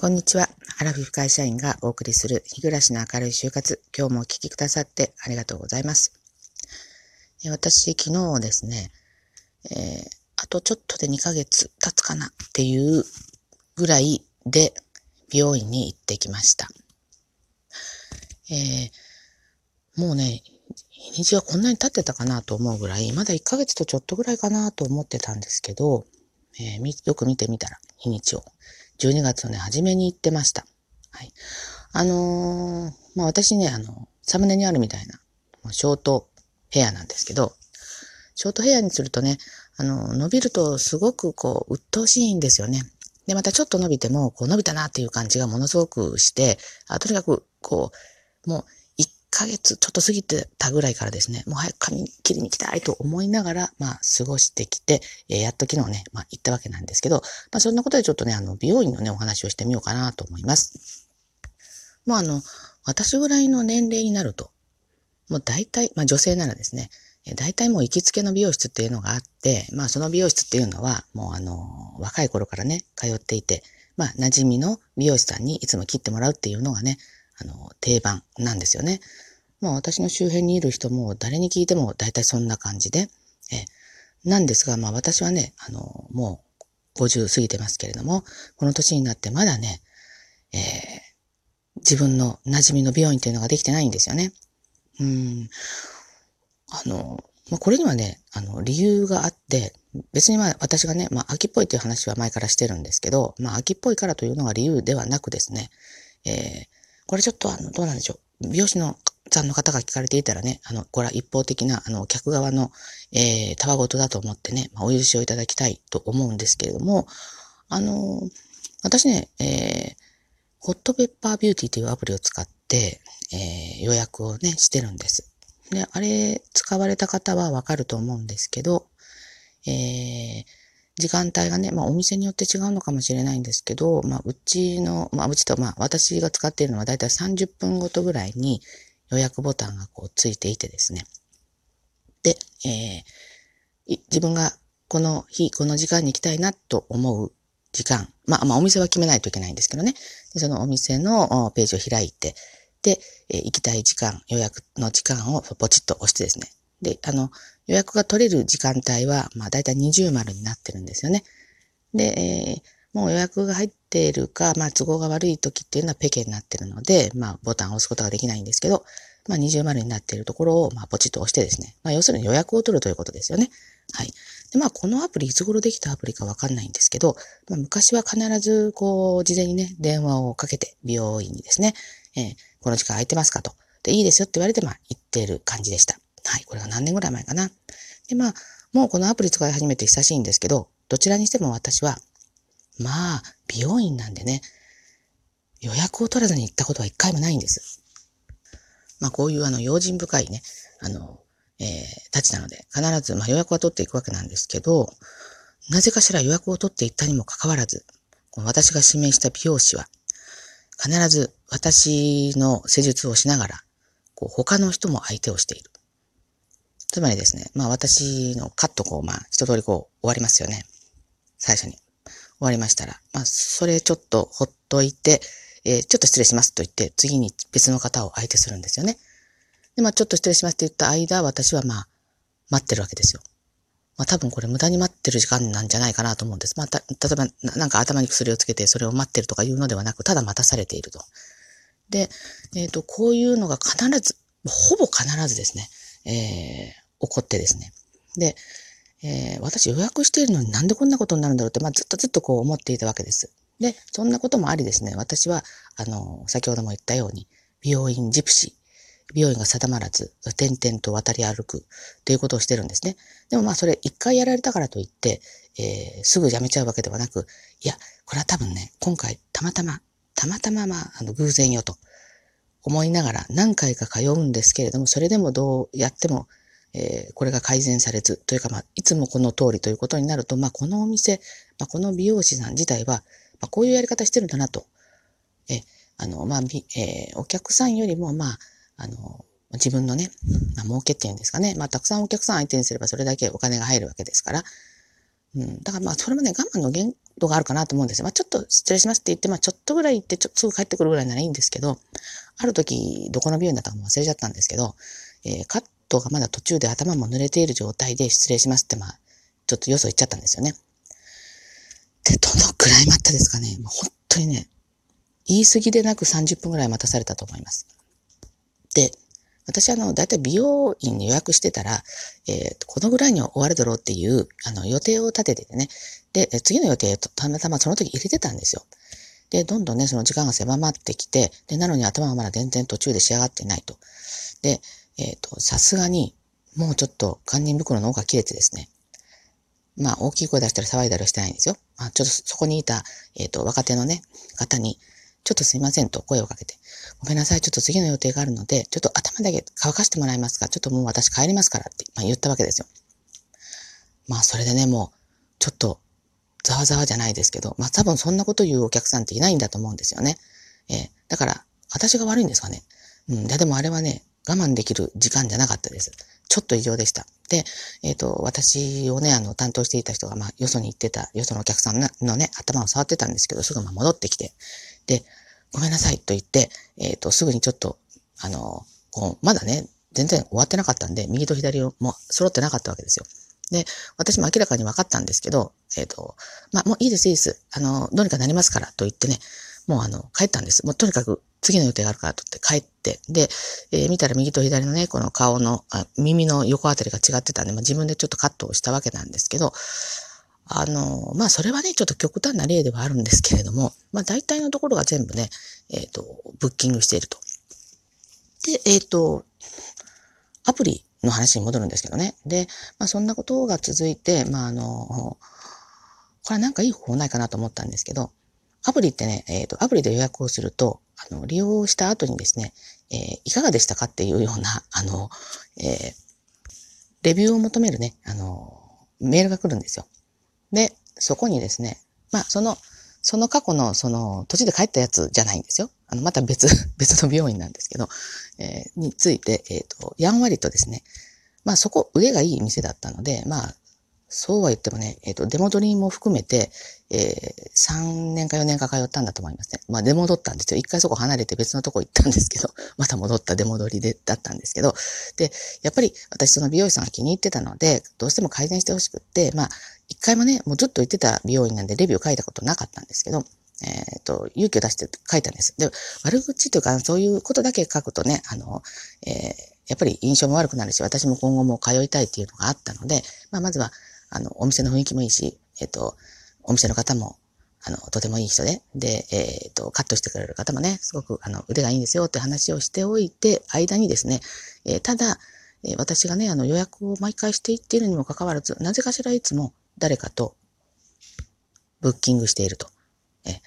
こんにちは。アラフィフ会社員がお送りする日暮らしの明るい就活。今日もお聞きくださってありがとうございます。私、昨日ですね、えー、あとちょっとで2ヶ月経つかなっていうぐらいで美容院に行ってきました。えー、もうね、日にちはこんなに経ってたかなと思うぐらい、まだ1ヶ月とちょっとぐらいかなと思ってたんですけど、えー、よく見てみたら、日にちを。12月のね、初めに行ってました。はい。あのー、まあ、私ね、あの、サムネにあるみたいな、ショートヘアなんですけど、ショートヘアにするとね、あの、伸びるとすごくこう、鬱陶しいんですよね。で、またちょっと伸びても、こう、伸びたなっていう感じがものすごくして、あとにかく、こう、もう、ヶ月ちょっと過ぎてたぐらいからですね、もう早く髪切りに行きたいと思いながら、まあ、過ごしてきて、えー、やっと昨日ね、まあ、行ったわけなんですけど、まあ、そんなことでちょっとね、あの、美容院のね、お話をしてみようかなと思います。もうあの、私ぐらいの年齢になると、もう大体、まあ、女性ならですね、大体もう行きつけの美容室っていうのがあって、まあその美容室っていうのは、もうあの、若い頃からね、通っていて、まあ馴染みの美容師さんにいつも切ってもらうっていうのがね、あの、定番なんですよね。まあ私の周辺にいる人も誰に聞いても大体そんな感じで、えなんですが、まあ私はね、あの、もう50過ぎてますけれども、この年になってまだね、えー、自分の馴染みの美容院っていうのができてないんですよね。うん。あの、まあ、これにはね、あの、理由があって、別にまあ私がね、まあ秋っぽいという話は前からしてるんですけど、まあ秋っぽいからというのが理由ではなくですね、えー、これちょっとあの、どうなんでしょう。美容師のさんの方が聞かれていたらね、あの、これは一方的な、あの、客側の、えー、たわごとだと思ってね、まあ、お許しをいただきたいと思うんですけれども、あの私ね、えー、ホットペッパービューティーというアプリを使って、えー、予約をね、してるんです。で、あれ、使われた方はわかると思うんですけど、えー、時間帯がね、まあお店によって違うのかもしれないんですけど、まあうちの、まあうちとまあ私が使っているのはだいたい30分ごとぐらいに、予約ボタンがこうついていてですね。で、えー、自分がこの日、この時間に行きたいなと思う時間。まあ、まあ、お店は決めないといけないんですけどね。でそのお店のページを開いて、で、えー、行きたい時間、予約の時間をポチッと押してですね。で、あの、予約が取れる時間帯は、まあ、だいたい20丸になってるんですよね。で、えー、もう予約が入っているか、まあ都合が悪い時っていうのはペケになってるので、まあボタンを押すことができないんですけど、まあ二重丸になっているところを、まあポチッと押してですね、まあ要するに予約を取るということですよね。はい。で、まあこのアプリいつ頃できたアプリかわかんないんですけど、まあ昔は必ずこう、事前にね、電話をかけて、美容院にですね、えー、この時間空いてますかと。で、いいですよって言われて、まあ行ってる感じでした。はい。これが何年ぐらい前かな。で、まあ、もうこのアプリ使い始めて久しいんですけど、どちらにしても私はまあ、美容院なんでね、予約を取らずに行ったことは一回もないんです。まあ、こういうあの、用心深いね、あの、えー、たちなので、必ず、まあ、予約は取っていくわけなんですけど、なぜかしら予約を取っていったにもかかわらず、この私が指名した美容師は、必ず私の施術をしながら、こう、他の人も相手をしている。つまりですね、まあ私のカットこう、まあ一通りこう終わりますよね。最初に。終わりましたら、まあ、それちょっとほっといて、えー、ちょっと失礼しますと言って、次に別の方を相手するんですよね。で、まあ、ちょっと失礼しますって言った間、私はまあ、待ってるわけですよ。まあ、多分これ無駄に待ってる時間なんじゃないかなと思うんです。まあ、た、例えばな、なんか頭に薬をつけてそれを待ってるとかいうのではなく、ただ待たされていると。で、えっ、ー、と、こういうのが必ず、ほぼ必ずですね、えー、起こってですね。で、えー、私予約しているのになんでこんなことになるんだろうって、まあ、ずっとずっとこう思っていたわけです。で、そんなこともありですね、私は、あの、先ほども言ったように、美容院ジプシー、美容院が定まらず、点々と渡り歩くということをしてるんですね。でもまあそれ一回やられたからといって、えー、すぐやめちゃうわけではなく、いや、これは多分ね、今回たまたま、たまたままあ、あの、偶然よと思いながら何回か通うんですけれども、それでもどうやってもえー、これが改善されず、というか、まあ、いつもこの通りということになると、まあ、このお店、まあ、この美容師さん自体は、まあ、こういうやり方してるんだなと。え、あの、まあ、えー、お客さんよりも、まあ、あの、自分のね、まあ、儲けっていうんですかね。まあ、たくさんお客さん相手にすればそれだけお金が入るわけですから。うん。だからまあ、それもね、我慢の限ことがあるかなと思うんですよ。まあ、ちょっと失礼しますって言って、まあ、ちょっとぐらい行って、ちょすぐ帰ってくるぐらいならいいんですけど、ある時、どこの病院だったかも忘れちゃったんですけど、えー、カットがまだ途中で頭も濡れている状態で失礼しますって、まあ、ちょっとよそ行っちゃったんですよね。で、どのくらい待ったですかね。もう本当にね、言い過ぎでなく30分ぐらい待たされたと思います。で、私あの、だいたい美容院に予約してたら、えー、このぐらいには終わるだろうっていう、あの、予定を立てててね。で、次の予定とたまたまその時入れてたんですよ。で、どんどんね、その時間が狭まってきて、で、なのに頭はまだ全然途中で仕上がってないと。で、えっ、ー、と、さすがに、もうちょっと堪忍袋の方が切れてですね。まあ、大きい声出したり騒いだりはしてないんですよ。まあ、ちょっとそこにいた、えっ、ー、と、若手のね、方に、ちょっとすいませんと声をかけて、ごめんなさい、ちょっと次の予定があるので、ちょっと頭だけ乾かしてもらえますか？ちょっともう私帰りますからって、まあ、言ったわけですよ。まあ、それでね、もう、ちょっと、ざわざわじゃないですけど、まあ多分そんなこと言うお客さんっていないんだと思うんですよね。えー、だから、私が悪いんですかね？うん、いやでもあれはね、我慢できる時間じゃなかったです。ちょっと異常でした。で、えっ、ー、と、私をね、あの、担当していた人が、まあ、よそに行ってた、よそのお客さんのね、頭を触ってたんですけど、すぐま戻ってきて、で、ごめんなさいと言って、えっ、ー、と、すぐにちょっと、あの、こう、まだね、全然終わってなかったんで、右と左をもう揃ってなかったわけですよ。で、私も明らかに分かったんですけど、えっ、ー、と、まあ、もういいです、いいです。あの、どうにかなりますから、と言ってね、もうあの、帰ったんです。もうとにかく次の予定があるからとって帰って、で、えー、見たら右と左のね、この顔の、あ耳の横あたりが違ってたんで、まあ、自分でちょっとカットをしたわけなんですけど、あの、まあ、それはね、ちょっと極端な例ではあるんですけれども、まあ、大体のところが全部ね、えっ、ー、と、ブッキングしていると。で、えっ、ー、と、アプリの話に戻るんですけどね。で、まあ、そんなことが続いて、まあ、あの、これはなんかいい方法ないかなと思ったんですけど、アプリってね、えっ、ー、と、アプリで予約をすると、あの、利用した後にですね、えー、いかがでしたかっていうような、あの、えー、レビューを求めるね、あの、メールが来るんですよ。で、そこにですね、まあ、その、その過去の、その、土地で帰ったやつじゃないんですよ。あの、また別、別の病院なんですけど、えー、について、えっ、ー、と、やんわりとですね、まあそこ、腕がいい店だったので、まあ、そうは言ってもね、えっ、ー、と、出戻りも含めて、えー、3年か4年か通ったんだと思いますね。まあ、出戻ったんですよ。一回そこ離れて別のとこ行ったんですけど、また戻った出戻りで、だったんですけど、で、やっぱり私その美容師さんが気に入ってたので、どうしても改善してほしくって、まあ、一回もね、もうずっと行ってた美容院なんでレビュー書いたことなかったんですけど、えっ、ー、と、勇気を出して書いたんです。で、悪口というか、そういうことだけ書くとね、あの、えー、やっぱり印象も悪くなるし、私も今後も通いたいっていうのがあったので、まあ、まずは、あの、お店の雰囲気もいいし、えっ、と、お店の方も、あの、とてもいい人で、で、えっ、と、カットしてくれる方もね、すごく、あの、腕がいいんですよって話をしておいて、間にですね、えただ、え私がね、あの、予約を毎回していっているにもかかわらず、なぜかしらいつも誰かとブッキングしていると。え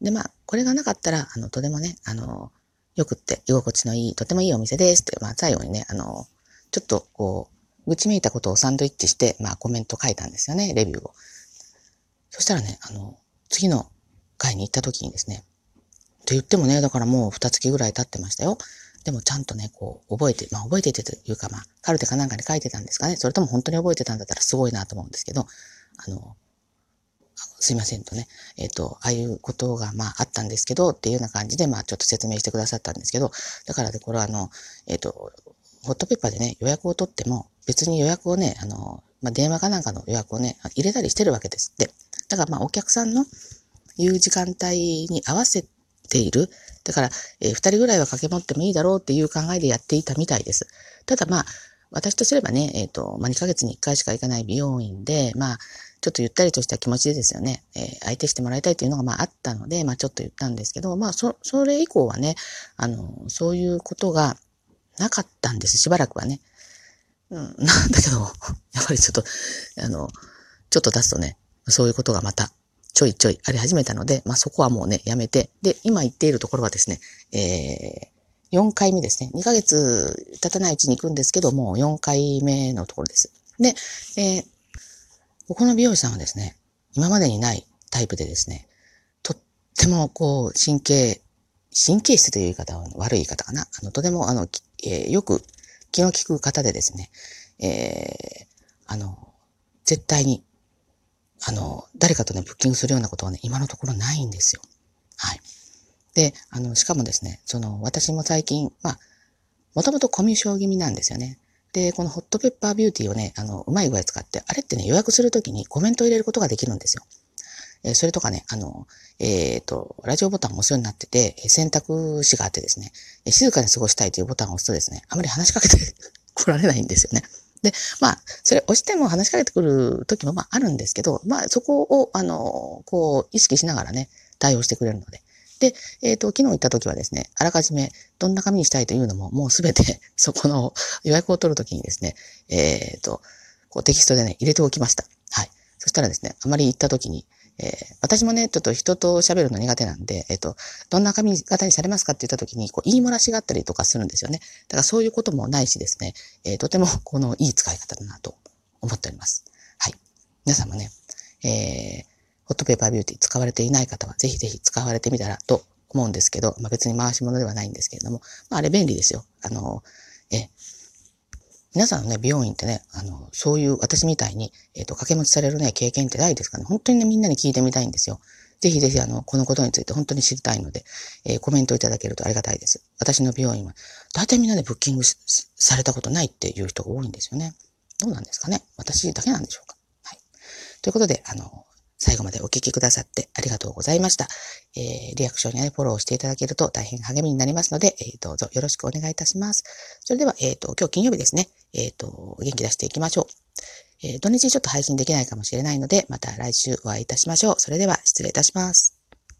で、まあ、これがなかったら、あの、とてもね、あの、よくって、居心地のいい、とてもいいお店ですって、まあ、最後にね、あの、ちょっと、こう、愚痴めいたことをサンドイッチして、まあ、コメント書いたんですよね、レビューを。そしたらね、あの、次の回に行った時にですね、と言ってもね、だからもう二月ぐらい経ってましたよ。でもちゃんとね、こう、覚えて、まあ覚えててというか、まあ、カルテかなんかに書いてたんですかね。それとも本当に覚えてたんだったらすごいなと思うんですけど、あの、すいませんとね、えっ、ー、と、ああいうことが、まあ、あったんですけど、っていうような感じで、まあ、ちょっと説明してくださったんですけど、だからね、これはあの、えっ、ー、と、ホットペッパーでね、予約を取っても、別に予約をね、あの、まあ、電話かなんかの予約をね、入れたりしてるわけですって。だから、まあ、お客さんの言う時間帯に合わせている。だから、えー、二人ぐらいは掛け持ってもいいだろうっていう考えでやっていたみたいです。ただ、まあ、私とすればね、えっ、ー、と、まあ、2ヶ月に1回しか行かない美容院で、まあ、ちょっとゆったりとした気持ちでですよね、えー、相手してもらいたいというのがまああったので、まあちょっと言ったんですけど、まあそ、それ以降はね、あの、そういうことがなかったんです、しばらくはね。うん、な んだけど、やっぱりちょっと、あの、ちょっと経つとね、そういうことがまたちょいちょいあり始めたので、まあそこはもうね、やめて、で、今言っているところはですね、えー、4回目ですね。2ヶ月経たないうちに行くんですけども、4回目のところです。で、えー、ここの美容師さんはですね、今までにないタイプでですね、とってもこう、神経、神経質という言い方は悪い言い方かな。あの、とてもあの、えー、よく気の利く方でですね、えー、あの、絶対に、あの、誰かとね、ブッキングするようなことはね、今のところないんですよ。はい。で、あの、しかもですね、その、私も最近、まあ、もともとコミュ障気味なんですよね。で、このホットペッパービューティーをね、あの、うまい具合使って、あれってね、予約するときにコメントを入れることができるんですよ。えそれとかね、あの、えっ、ー、と、ラジオボタンを押すようになってて、選択肢があってですね、静かに過ごしたいというボタンを押すとですね、あまり話しかけて 来られないんですよね。で、まあ、それ押しても話しかけてくる時もまああるんですけど、まあそこを、あの、こう、意識しながらね、対応してくれるので。で、えっ、ー、と、昨日行った時はですね、あらかじめどんな紙にしたいというのももうすべて そこの 予約を取るときにですね、えっ、ー、と、こうテキストでね、入れておきました。はい。そしたらですね、あまり行った時に、えー、私もね、ちょっと人と喋るの苦手なんで、えっ、ー、と、どんな髪型にされますかって言った時に、こう、言い漏らしがあったりとかするんですよね。だからそういうこともないしですね、えー、とても、この、いい使い方だなと思っております。はい。皆さんもね、えー、ホットペーパービューティー使われていない方は、ぜひぜひ使われてみたらと思うんですけど、まあ、別に回し物ではないんですけれども、まあ、あれ便利ですよ。あの、え、皆さんね、美容院ってね、あの、そういう私みたいに、えっ、ー、と、掛け持ちされるね、経験ってないですかね。本当にね、みんなに聞いてみたいんですよ。ぜひぜひ、あの、このことについて本当に知りたいので、えー、コメントいただけるとありがたいです。私の美容院は、大体みんなでブッキングされたことないっていう人が多いんですよね。どうなんですかね私だけなんでしょうかはい。ということで、あの、最後までお聞きくださってありがとうございました。えー、リアクションや、ね、フォローしていただけると大変励みになりますので、えー、どうぞよろしくお願いいたします。それでは、えっ、ー、と、今日金曜日ですね。えっ、ー、と、元気出していきましょう。えー、土日ちょっと配信できないかもしれないので、また来週お会いいたしましょう。それでは失礼いたします。